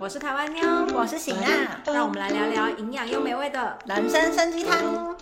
我是台湾妞，我是喜娜，让我们来聊聊营养又美味的人参参鸡汤。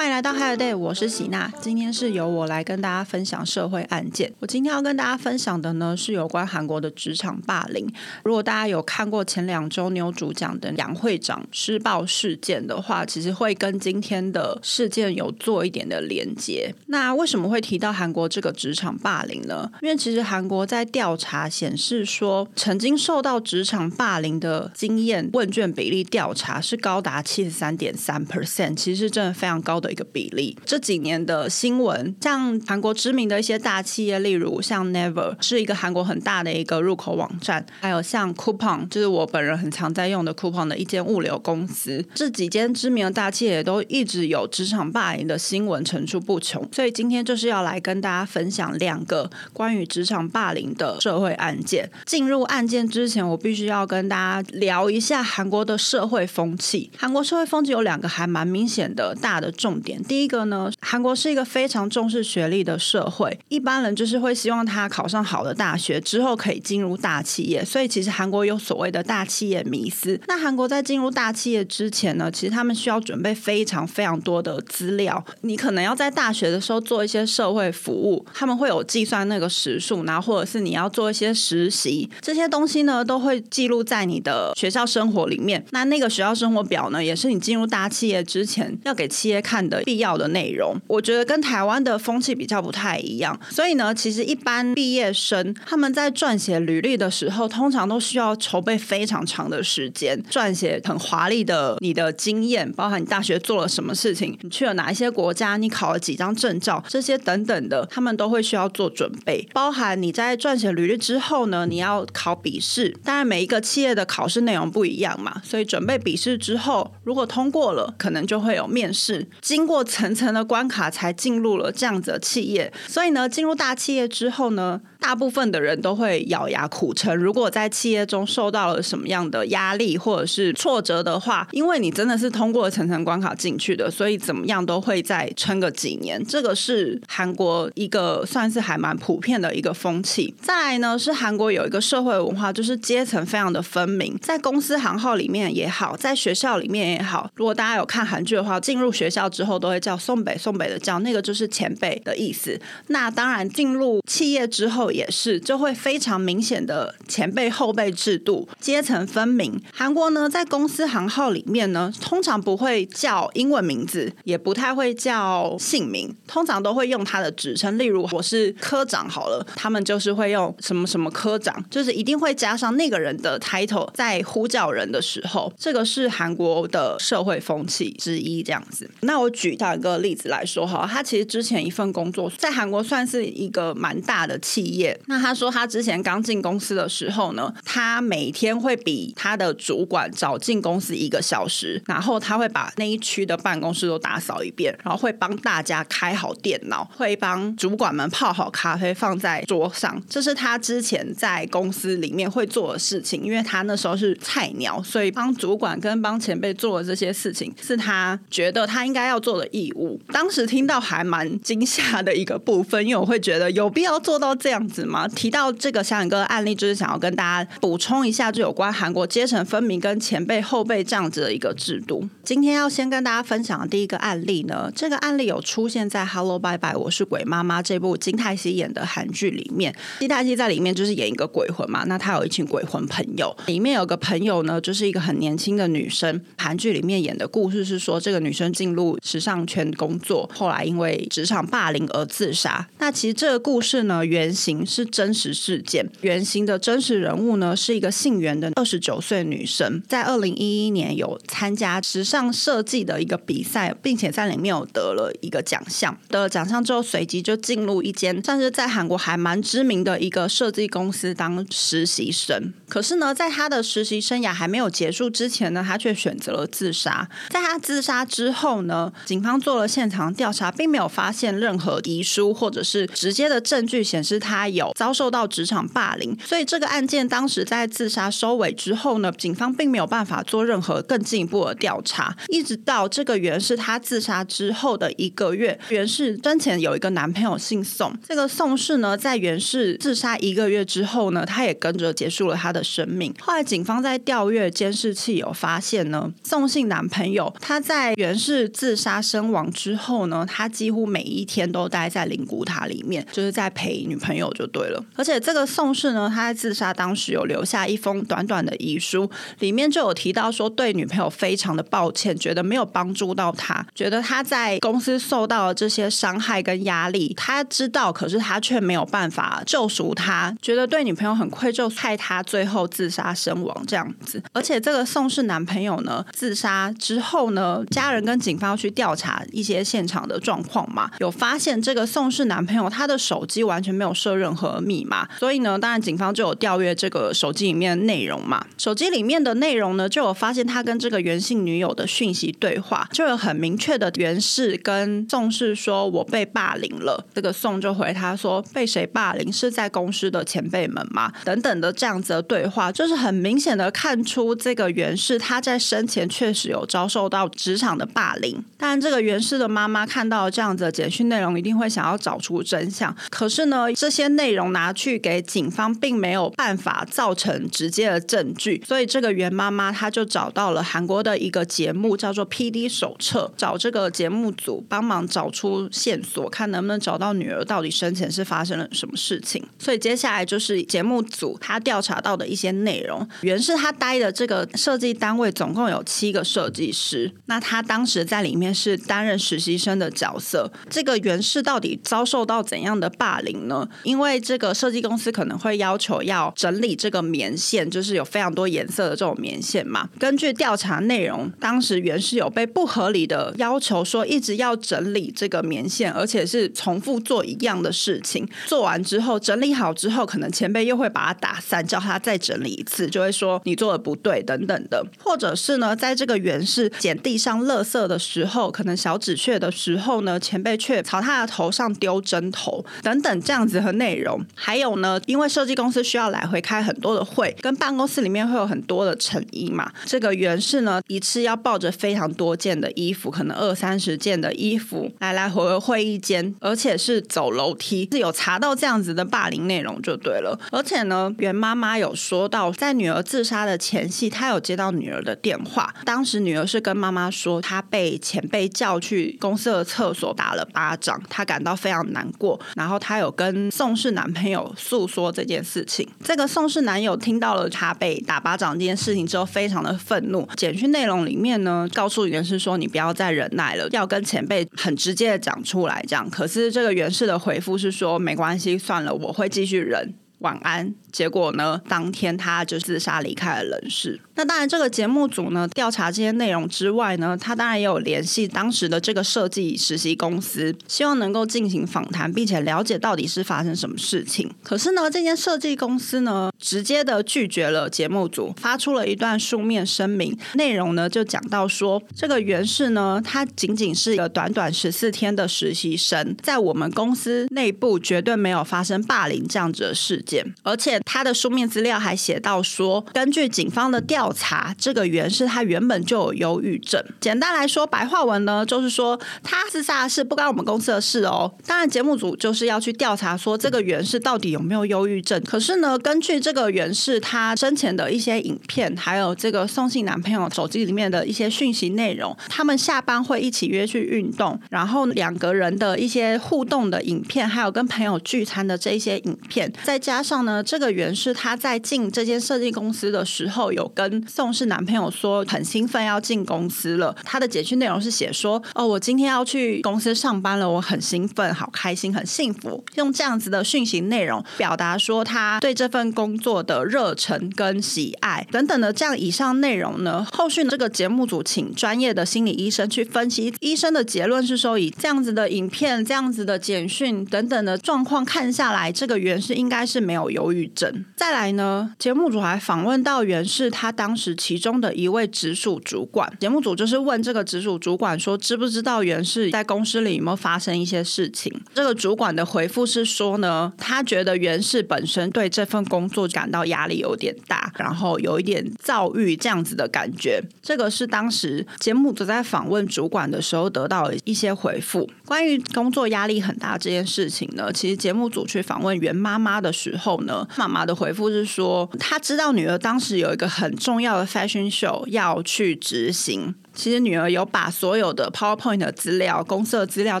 欢迎来到 Hi Day，我是喜娜。今天是由我来跟大家分享社会案件。我今天要跟大家分享的呢，是有关韩国的职场霸凌。如果大家有看过前两周牛主讲的杨会长施暴事件的话，其实会跟今天的事件有做一点的连接。那为什么会提到韩国这个职场霸凌呢？因为其实韩国在调查显示说，曾经受到职场霸凌的经验问卷比例调查是高达七十三点三 percent，其实真的非常高的。一个比例，这几年的新闻，像韩国知名的一些大企业，例如像 Never 是一个韩国很大的一个入口网站，还有像 Coupon，就是我本人很常在用的 Coupon 的一间物流公司，这几间知名的大企业都一直有职场霸凌的新闻层出不穷。所以今天就是要来跟大家分享两个关于职场霸凌的社会案件。进入案件之前，我必须要跟大家聊一下韩国的社会风气。韩国社会风气有两个还蛮明显的大的重。重点第一个呢，韩国是一个非常重视学历的社会，一般人就是会希望他考上好的大学之后可以进入大企业，所以其实韩国有所谓的大企业迷思。那韩国在进入大企业之前呢，其实他们需要准备非常非常多的资料，你可能要在大学的时候做一些社会服务，他们会有计算那个时数，然后或者是你要做一些实习，这些东西呢都会记录在你的学校生活里面。那那个学校生活表呢，也是你进入大企业之前要给企业看。的必要的内容，我觉得跟台湾的风气比较不太一样。所以呢，其实一般毕业生他们在撰写履历的时候，通常都需要筹备非常长的时间，撰写很华丽的你的经验，包含你大学做了什么事情，你去了哪一些国家，你考了几张证照，这些等等的，他们都会需要做准备。包含你在撰写履历之后呢，你要考笔试，当然每一个企业的考试内容不一样嘛，所以准备笔试之后，如果通过了，可能就会有面试。经过层层的关卡才进入了这样子的企业，所以呢，进入大企业之后呢。大部分的人都会咬牙苦撑。如果在企业中受到了什么样的压力或者是挫折的话，因为你真的是通过层层关卡进去的，所以怎么样都会再撑个几年。这个是韩国一个算是还蛮普遍的一个风气。再来呢，是韩国有一个社会文化，就是阶层非常的分明，在公司行号里面也好，在学校里面也好。如果大家有看韩剧的话，进入学校之后都会叫宋北宋北的叫，那个就是前辈的意思。那当然进入企业之后。也是就会非常明显的前辈后辈制度，阶层分明。韩国呢，在公司行号里面呢，通常不会叫英文名字，也不太会叫姓名，通常都会用他的职称。例如我是科长好了，他们就是会用什么什么科长，就是一定会加上那个人的 title 在呼叫人的时候。这个是韩国的社会风气之一，这样子。那我举到一个例子来说哈，他其实之前一份工作在韩国算是一个蛮大的企业。那他说，他之前刚进公司的时候呢，他每天会比他的主管早进公司一个小时，然后他会把那一区的办公室都打扫一遍，然后会帮大家开好电脑，会帮主管们泡好咖啡放在桌上。这是他之前在公司里面会做的事情，因为他那时候是菜鸟，所以帮主管跟帮前辈做的这些事情是他觉得他应该要做的义务。当时听到还蛮惊吓的一个部分，因为我会觉得有必要做到这样。子吗？提到这个小一个案例，就是想要跟大家补充一下，就有关韩国阶层分明跟前辈后辈这样子的一个制度。今天要先跟大家分享的第一个案例呢，这个案例有出现在《Hello Bye Bye 我是鬼妈妈》这部金泰熙演的韩剧里面。金泰熙在里面就是演一个鬼魂嘛，那他有一群鬼魂朋友，里面有个朋友呢，就是一个很年轻的女生。韩剧里面演的故事是说，这个女生进入时尚圈工作，后来因为职场霸凌而自杀。那其实这个故事呢，原型。是真实事件，原型的真实人物呢，是一个姓袁的二十九岁女生，在二零一一年有参加时尚设计的一个比赛，并且在里面有得了一个奖项。得了奖项之后，随即就进入一间算是在韩国还蛮知名的一个设计公司当实习生。可是呢，在他的实习生涯还没有结束之前呢，他却选择了自杀。在他自杀之后呢，警方做了现场调查，并没有发现任何遗书或者是直接的证据显示他。有遭受到职场霸凌，所以这个案件当时在自杀收尾之后呢，警方并没有办法做任何更进一步的调查，一直到这个袁氏她自杀之后的一个月，袁氏生前有一个男朋友姓宋，这个宋氏呢，在袁氏自杀一个月之后呢，他也跟着结束了他的生命。后来警方在调阅监视器有发现呢，宋姓男朋友他在袁氏自杀身亡之后呢，他几乎每一天都待在灵骨塔里面，就是在陪女朋友就对了。而且这个宋氏呢，他在自杀当时有留下一封短短的遗书，里面就有提到说对女朋友非常的抱歉，觉得没有帮助到他，觉得他在公司受到了这些伤害跟压力，他知道，可是他却没有办法救赎他，觉得对女朋友很愧疚，害他最后自杀身亡这样子。而且这个宋氏男朋友呢，自杀之后呢，家人跟警方去调查一些现场的状况嘛，有发现这个宋氏男朋友他的手机完全没有设任何密码，所以呢，当然警方就有调阅这个手机里面的内容嘛。手机里面的内容呢，就有发现他跟这个原姓女友的讯息对话，就有很明确的原氏跟宋氏说：“我被霸凌了。”这个宋就回他说：“被谁霸凌？是在公司的前辈们吗？”等等的这样子的对话，就是很明显的看出这个袁氏他在生前确实有遭受到职场的霸凌。当然，这个袁氏的妈妈看到这样子的简讯内容，一定会想要找出真相。可是呢，这些内容拿去给警方，并没有办法造成直接的证据。所以，这个袁妈妈她就找到了韩国的一个节目，叫做《P.D. 手册》，找这个节目组帮忙找出线索，看能不能找到女儿到底生前是发生了什么事情。所以，接下来就是节目组他调查到的一些内容。袁氏他待的这个设计单位总共有七个设计师，那他当时在里面是担任实习生的角色。这个袁氏到底遭受到怎样的霸凌呢？因为因为这个设计公司可能会要求要整理这个棉线，就是有非常多颜色的这种棉线嘛。根据调查内容，当时袁氏有被不合理的要求说一直要整理这个棉线，而且是重复做一样的事情。做完之后，整理好之后，可能前辈又会把它打散，叫他再整理一次，就会说你做的不对等等的。或者是呢，在这个袁氏捡地上垃圾的时候，可能小纸屑的时候呢，前辈却朝他的头上丢针头等等这样子和内内容。还有呢，因为设计公司需要来回开很多的会，跟办公室里面会有很多的成衣嘛。这个袁氏呢，一次要抱着非常多件的衣服，可能二三十件的衣服来来回回会议间，而且是走楼梯，是有查到这样子的霸凌内容就对了。而且呢，袁妈妈有说到，在女儿自杀的前夕，她有接到女儿的电话，当时女儿是跟妈妈说，她被前辈叫去公司的厕所打了巴掌，她感到非常难过。然后她有跟宋是男朋友诉说这件事情。这个宋氏男友听到了他被打巴掌这件事情之后，非常的愤怒。简讯内容里面呢，告诉袁氏说，你不要再忍耐了，要跟前辈很直接的讲出来。这样，可是这个袁氏的回复是说，没关系，算了，我会继续忍。晚安。结果呢，当天他就自杀离开了人世。那当然，这个节目组呢调查这些内容之外呢，他当然也有联系当时的这个设计实习公司，希望能够进行访谈，并且了解到底是发生什么事情。可是呢，这间设计公司呢，直接的拒绝了节目组，发出了一段书面声明，内容呢就讲到说，这个袁氏呢，他仅仅是一个短短十四天的实习生，在我们公司内部绝对没有发生霸凌这样子的事而且。他的书面资料还写到说，根据警方的调查，这个袁氏他原本就有忧郁症。简单来说，白话文呢，就是说他自杀是不关我们公司的事哦。当然，节目组就是要去调查说这个袁氏到底有没有忧郁症。可是呢，根据这个袁氏他生前的一些影片，还有这个送信男朋友手机里面的一些讯息内容，他们下班会一起约去运动，然后两个人的一些互动的影片，还有跟朋友聚餐的这一些影片，再加上呢，这个。袁氏她在进这间设计公司的时候，有跟宋氏男朋友说很兴奋要进公司了。她的简讯内容是写说：“哦，我今天要去公司上班了，我很兴奋，好开心，很幸福。”用这样子的讯息内容表达说他对这份工作的热忱跟喜爱等等的这样以上内容呢。后续这个节目组请专业的心理医生去分析，医生的结论是说，以这样子的影片、这样子的简讯等等的状况看下来，这个袁氏应该是。没有忧郁症。再来呢，节目组还访问到袁氏他当时其中的一位直属主管，节目组就是问这个直属主管说，知不知道袁氏在公司里有没有发生一些事情？这个主管的回复是说呢，他觉得袁氏本身对这份工作感到压力有点大，然后有一点躁郁这样子的感觉。这个是当时节目组在访问主管的时候得到的一些回复。关于工作压力很大这件事情呢，其实节目组去访问袁妈妈的时后呢，妈妈的回复是说，她知道女儿当时有一个很重要的 fashion show 要去执行。其实女儿有把所有的 PowerPoint 的资料、公司的资料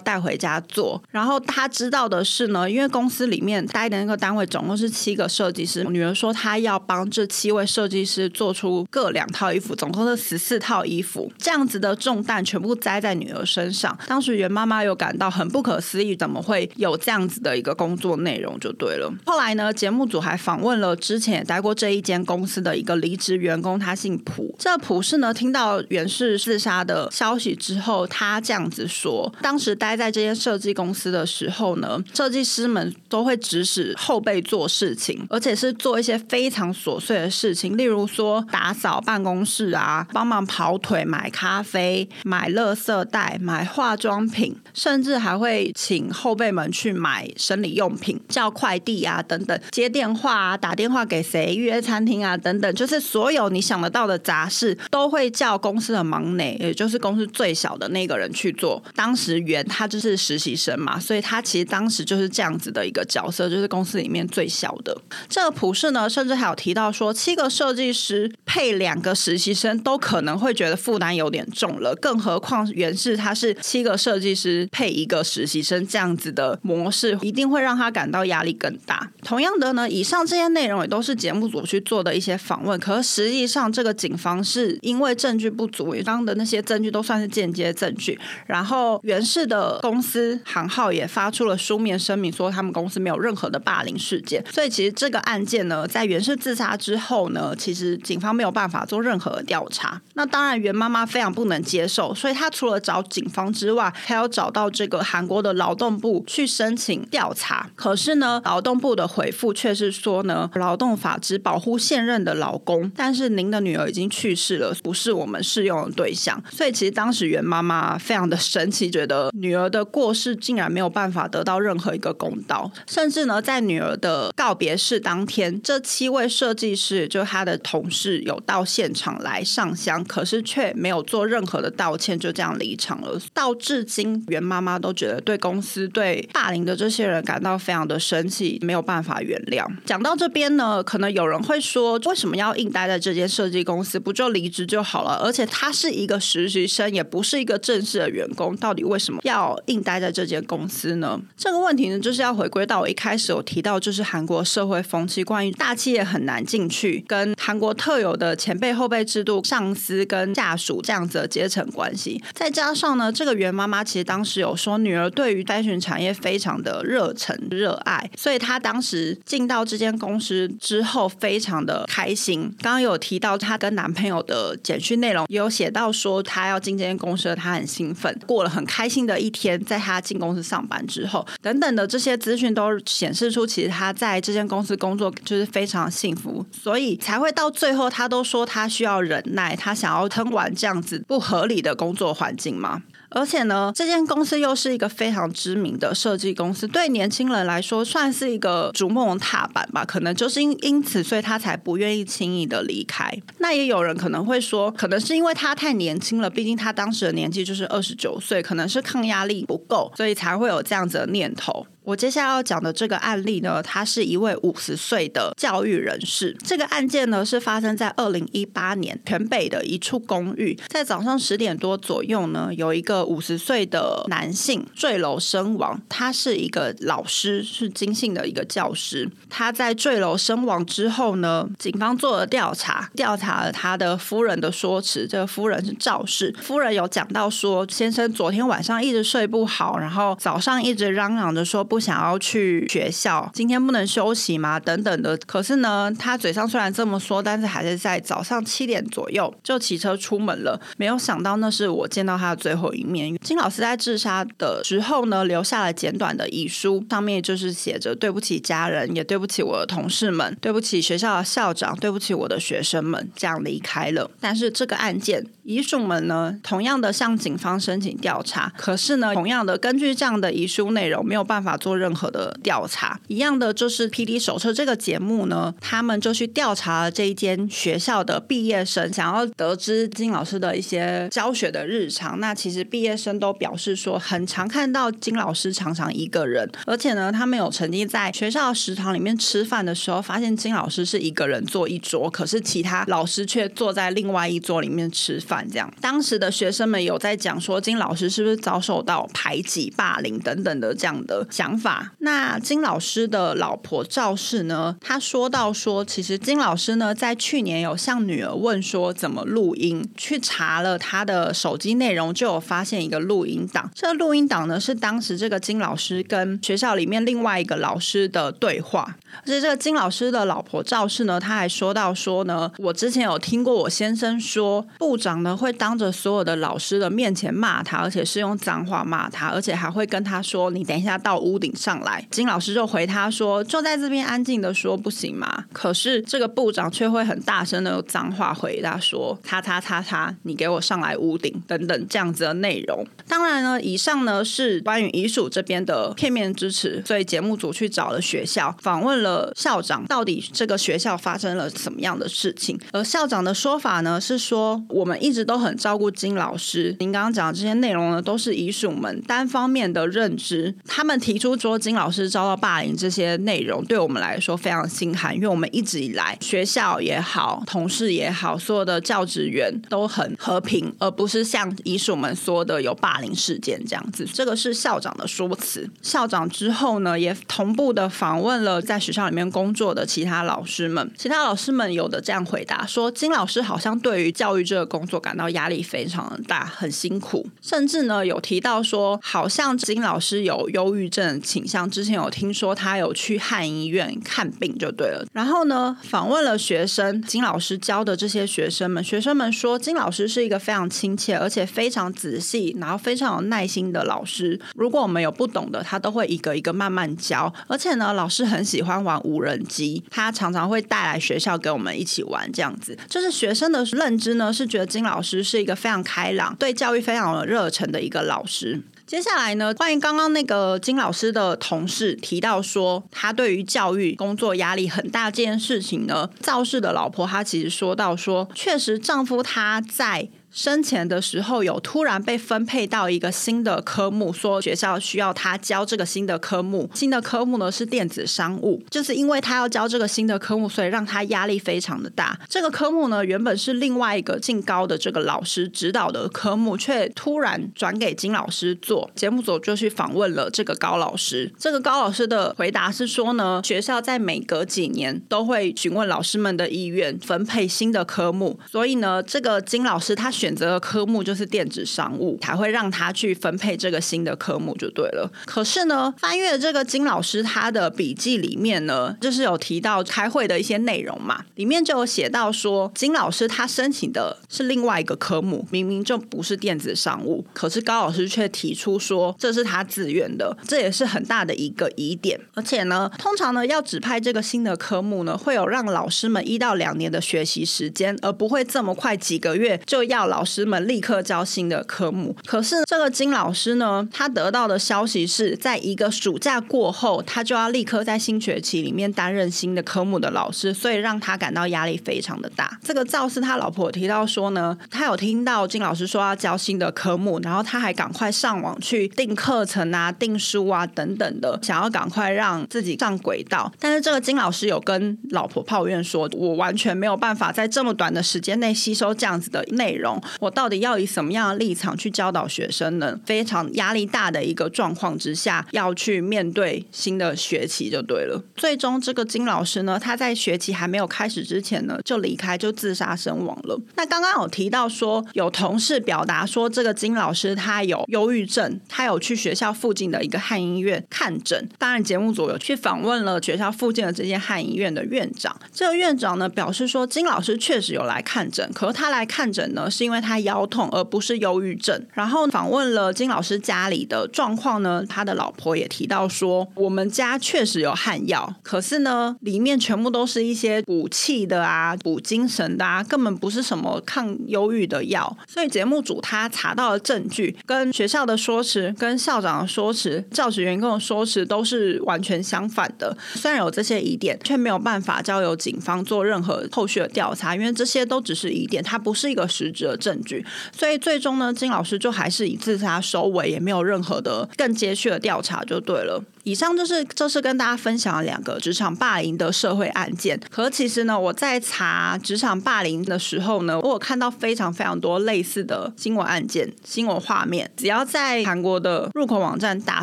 带回家做。然后她知道的是呢，因为公司里面待的那个单位总共是七个设计师，女儿说她要帮这七位设计师做出各两套衣服，总共是十四套衣服。这样子的重担全部栽在女儿身上。当时袁妈妈有感到很不可思议，怎么会有这样子的一个工作内容？就对了。后来呢，节目组还访问了之前也待过这一间公司的一个离职员工，他姓蒲。这蒲氏呢，听到袁氏。自杀的消息之后，他这样子说：当时待在这间设计公司的时候呢，设计师们都会指使后辈做事情，而且是做一些非常琐碎的事情，例如说打扫办公室啊，帮忙跑腿、买咖啡、买垃圾袋、买化妆品，甚至还会请后辈们去买生理用品、叫快递啊等等，接电话啊、打电话给谁、预约餐厅啊等等，就是所有你想得到的杂事，都会叫公司的忙。内，也就是公司最小的那个人去做。当时袁他就是实习生嘛，所以他其实当时就是这样子的一个角色，就是公司里面最小的。这个普世呢，甚至还有提到说，七个设计师配两个实习生都可能会觉得负担有点重了，更何况袁氏他是七个设计师配一个实习生这样子的模式，一定会让他感到压力更大。同样的呢，以上这些内容也都是节目组去做的一些访问，可是实际上这个警方是因为证据不足，也当。的那些证据都算是间接证据，然后袁氏的公司行号也发出了书面声明，说他们公司没有任何的霸凌事件。所以其实这个案件呢，在袁氏自杀之后呢，其实警方没有办法做任何的调查。那当然，袁妈妈非常不能接受，所以她除了找警方之外，还要找到这个韩国的劳动部去申请调查。可是呢，劳动部的回复却是说呢，劳动法只保护现任的老公，但是您的女儿已经去世了，不是我们适用的对。想，所以其实当时袁妈妈非常的生气，觉得女儿的过世竟然没有办法得到任何一个公道，甚至呢，在女儿的告别式当天，这七位设计师，就他的同事有到现场来上香，可是却没有做任何的道歉，就这样离场了。到至今，袁妈妈都觉得对公司对霸凌的这些人感到非常的生气，没有办法原谅。讲到这边呢，可能有人会说，为什么要硬待在这间设计公司，不就离职就好了？而且他是。一个实习生也不是一个正式的员工，到底为什么要硬待在这间公司呢？这个问题呢，就是要回归到我一开始有提到，就是韩国社会风气，关于大企业很难进去，跟韩国特有的前辈后辈制度、上司跟下属这样子的阶层关系。再加上呢，这个袁妈妈其实当时有说，女儿对于单选产业非常的热忱热爱，所以她当时进到这间公司之后，非常的开心。刚刚有提到她跟男朋友的简讯内容，也有写到。说他要进这间公司，他很兴奋，过了很开心的一天。在他进公司上班之后，等等的这些资讯都显示出，其实他在这间公司工作就是非常幸福，所以才会到最后，他都说他需要忍耐，他想要撑完这样子不合理的工作环境吗？而且呢，这间公司又是一个非常知名的设计公司，对年轻人来说算是一个逐梦踏板吧。可能就是因因此，所以他才不愿意轻易的离开。那也有人可能会说，可能是因为他太年轻了，毕竟他当时的年纪就是二十九岁，可能是抗压力不够，所以才会有这样子的念头。我接下来要讲的这个案例呢，他是一位五十岁的教育人士。这个案件呢是发生在二零一八年全北的一处公寓，在早上十点多左右呢，有一个五十岁的男性坠楼身亡。他是一个老师，是金姓的一个教师。他在坠楼身亡之后呢，警方做了调查，调查了他的夫人的说辞。这个夫人是赵氏，夫人有讲到说，先生昨天晚上一直睡不好，然后早上一直嚷嚷着说不。想要去学校，今天不能休息吗？等等的。可是呢，他嘴上虽然这么说，但是还是在早上七点左右就骑车出门了。没有想到那是我见到他的最后一面。金老师在自杀的时候呢，留下了简短的遗书，上面就是写着对不起家人，也对不起我的同事们，对不起学校的校长，对不起我的学生们，这样离开了。但是这个案件。遗属们呢，同样的向警方申请调查，可是呢，同样的根据这样的遗书内容，没有办法做任何的调查。一样的就是《P D 手册》这个节目呢，他们就去调查了这一间学校的毕业生，想要得知金老师的一些教学的日常。那其实毕业生都表示说，很常看到金老师常常一个人，而且呢，他们有曾经在学校食堂里面吃饭的时候，发现金老师是一个人坐一桌，可是其他老师却坐在另外一桌里面吃饭。这样，当时的学生们有在讲说，金老师是不是遭受到排挤、霸凌等等的这样的想法？那金老师的老婆赵氏呢？他说到说，其实金老师呢，在去年有向女儿问说怎么录音，去查了他的手机内容，就有发现一个录音档。这个录音档呢，是当时这个金老师跟学校里面另外一个老师的对话。而且这个金老师的老婆赵氏呢，他还说到说呢，我之前有听过我先生说，部长呢。会当着所有的老师的面前骂他，而且是用脏话骂他，而且还会跟他说：“你等一下到屋顶上来。”金老师就回他说：“就在这边安静的说，不行吗？”可是这个部长却会很大声的用脏话回答说：“他他他他，你给我上来屋顶等等这样子的内容。”当然呢，以上呢是关于遗属这边的片面支持，所以节目组去找了学校，访问了校长，到底这个学校发生了什么样的事情？而校长的说法呢是说，我们一一直。都很照顾金老师。您刚刚讲的这些内容呢，都是遗属们单方面的认知。他们提出说金老师遭到霸凌这些内容，对我们来说非常心寒，因为我们一直以来学校也好，同事也好，所有的教职员都很和平，而不是像遗属们说的有霸凌事件这样子。这个是校长的说辞。校长之后呢，也同步的访问了在学校里面工作的其他老师们。其他老师们有的这样回答说，金老师好像对于教育这个工作感。到压力非常的大，很辛苦，甚至呢有提到说，好像金老师有忧郁症倾向。之前有听说他有去汉医院看病，就对了。然后呢，访问了学生，金老师教的这些学生们，学生们说，金老师是一个非常亲切，而且非常仔细，然后非常有耐心的老师。如果我们有不懂的，他都会一个一个慢慢教。而且呢，老师很喜欢玩无人机，他常常会带来学校给我们一起玩，这样子。就是学生的认知呢，是觉得金老老师是一个非常开朗、对教育非常有热忱的一个老师。接下来呢，关于刚刚那个金老师的同事提到说，他对于教育工作压力很大这件事情呢，赵氏的老婆她其实说到说，确实丈夫他在。生前的时候有突然被分配到一个新的科目，说学校需要他教这个新的科目。新的科目呢是电子商务，就是因为他要教这个新的科目，所以让他压力非常的大。这个科目呢原本是另外一个进高的这个老师指导的科目，却突然转给金老师做。节目组就去访问了这个高老师，这个高老师的回答是说呢，学校在每隔几年都会询问老师们的意愿，分配新的科目。所以呢，这个金老师他。选择的科目就是电子商务，才会让他去分配这个新的科目就对了。可是呢，翻阅这个金老师他的笔记里面呢，就是有提到开会的一些内容嘛，里面就有写到说，金老师他申请的是另外一个科目，明明就不是电子商务，可是高老师却提出说这是他自愿的，这也是很大的一个疑点。而且呢，通常呢要指派这个新的科目呢，会有让老师们一到两年的学习时间，而不会这么快几个月就要。老师们立刻教新的科目，可是这个金老师呢，他得到的消息是在一个暑假过后，他就要立刻在新学期里面担任新的科目的老师，所以让他感到压力非常的大。这个赵是他老婆提到说呢，他有听到金老师说要教新的科目，然后他还赶快上网去订课程啊、订书啊等等的，想要赶快让自己上轨道。但是这个金老师有跟老婆抱怨说，我完全没有办法在这么短的时间内吸收这样子的内容。我到底要以什么样的立场去教导学生呢？非常压力大的一个状况之下，要去面对新的学期就对了。最终，这个金老师呢，他在学期还没有开始之前呢，就离开，就自杀身亡了。那刚刚有提到说，有同事表达说，这个金老师他有忧郁症，他有去学校附近的一个汉医院看诊。当然，节目组有去访问了学校附近的这间汉医院的院长。这个院长呢，表示说，金老师确实有来看诊，可是他来看诊呢，是因因为他腰痛，而不是忧郁症。然后访问了金老师家里的状况呢，他的老婆也提到说，我们家确实有汉药，可是呢，里面全部都是一些补气的啊，补精神的啊，根本不是什么抗忧郁的药。所以节目组他查到了证据，跟学校的说辞、跟校长的说辞、教职员工的说辞都是完全相反的。虽然有这些疑点，却没有办法交由警方做任何后续的调查，因为这些都只是疑点，它不是一个实质证据。所以最终呢，金老师就还是以自杀收尾，也没有任何的更接续的调查，就对了。以上就是这是跟大家分享了两个职场霸凌的社会案件。可其实呢，我在查职场霸凌的时候呢，我有看到非常非常多类似的新闻案件、新闻画面。只要在韩国的入口网站打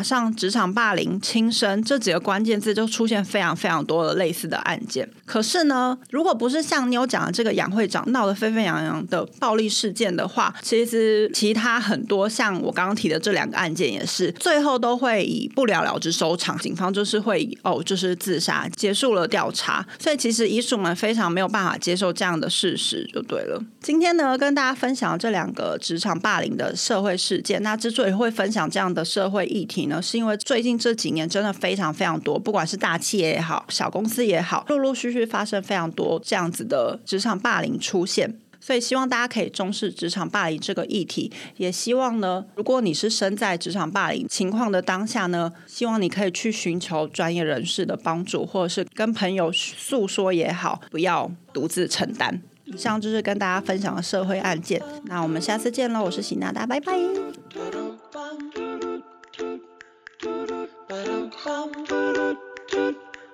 上“职场霸凌”“轻生”这几个关键字，就出现非常非常多的类似的案件。可是呢，如果不是像妞讲的这个杨会长闹得沸沸扬扬的暴力事事件的话，其实其他很多像我刚刚提的这两个案件也是，最后都会以不了了之收。场警方就是会哦，就是自杀结束了调查，所以其实遗属们非常没有办法接受这样的事实，就对了。今天呢，跟大家分享这两个职场霸凌的社会事件。那之所以会分享这样的社会议题呢，是因为最近这几年真的非常非常多，不管是大企业也好，小公司也好，陆陆续续发生非常多这样子的职场霸凌出现。所以希望大家可以重视职场霸凌这个议题，也希望呢，如果你是身在职场霸凌情况的当下呢，希望你可以去寻求专业人士的帮助，或者是跟朋友诉说也好，不要独自承担。以上就是跟大家分享的社会案件，那我们下次见喽！我是喜娜达，拜拜。